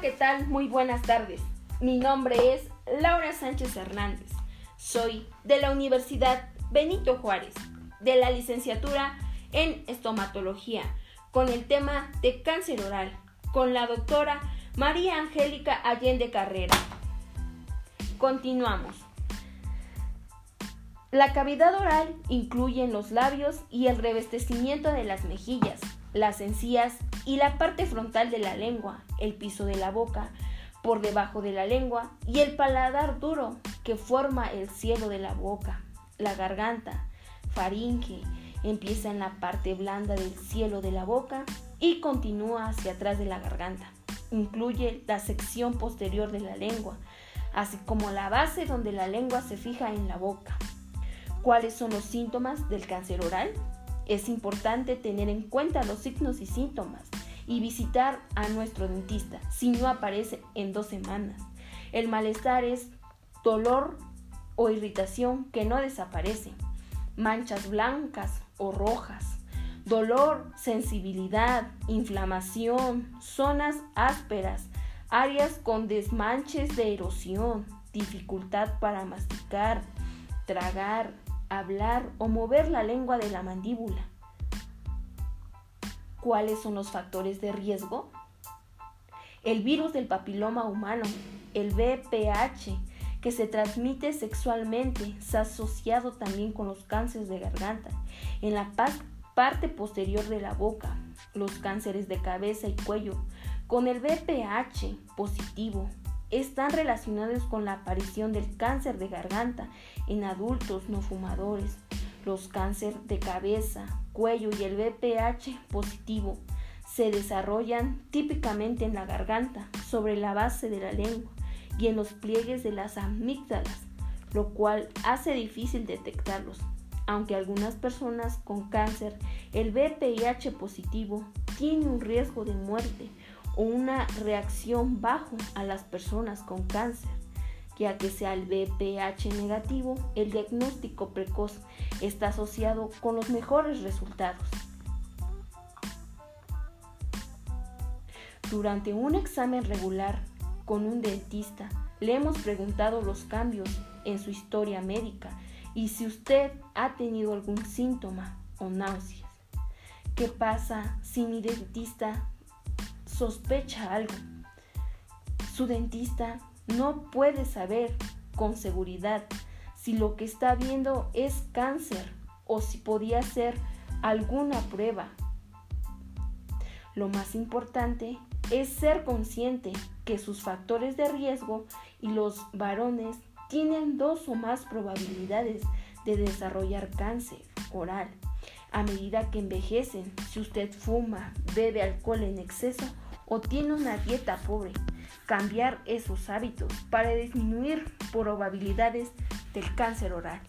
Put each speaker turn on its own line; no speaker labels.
¿qué tal? Muy buenas tardes. Mi nombre es Laura Sánchez Hernández. Soy de la Universidad Benito Juárez, de la licenciatura en estomatología, con el tema de cáncer oral, con la doctora María Angélica Allende Carrera. Continuamos. La cavidad oral incluye los labios y el revestecimiento de las mejillas, las encías y la parte frontal de la lengua, el piso de la boca, por debajo de la lengua y el paladar duro que forma el cielo de la boca, la garganta, faringe, empieza en la parte blanda del cielo de la boca y continúa hacia atrás de la garganta. Incluye la sección posterior de la lengua, así como la base donde la lengua se fija en la boca. ¿Cuáles son los síntomas del cáncer oral? Es importante tener en cuenta los signos y síntomas y visitar a nuestro dentista si no aparece en dos semanas. El malestar es dolor o irritación que no desaparece, manchas blancas o rojas, dolor, sensibilidad, inflamación, zonas ásperas, áreas con desmanches de erosión, dificultad para masticar, tragar, hablar o mover la lengua de la mandíbula. ¿Cuáles son los factores de riesgo? El virus del papiloma humano, el VPH, que se transmite sexualmente, se ha asociado también con los cánceres de garganta, en la parte posterior de la boca, los cánceres de cabeza y cuello, con el VPH positivo, están relacionados con la aparición del cáncer de garganta en adultos no fumadores, los cánceres de cabeza, cuello y el VPH positivo se desarrollan típicamente en la garganta, sobre la base de la lengua y en los pliegues de las amígdalas, lo cual hace difícil detectarlos. Aunque algunas personas con cáncer, el VPH positivo tiene un riesgo de muerte o una reacción bajo a las personas con cáncer. Ya que sea el VPH negativo, el diagnóstico precoz está asociado con los mejores resultados. Durante un examen regular con un dentista, le hemos preguntado los cambios en su historia médica y si usted ha tenido algún síntoma o náuseas. ¿Qué pasa si mi dentista sospecha algo. Su dentista no puede saber con seguridad si lo que está viendo es cáncer o si podía ser alguna prueba. Lo más importante es ser consciente que sus factores de riesgo y los varones tienen dos o más probabilidades de desarrollar cáncer oral a medida que envejecen. Si usted fuma, bebe alcohol en exceso o tiene una dieta pobre, cambiar esos hábitos para disminuir probabilidades del cáncer oral.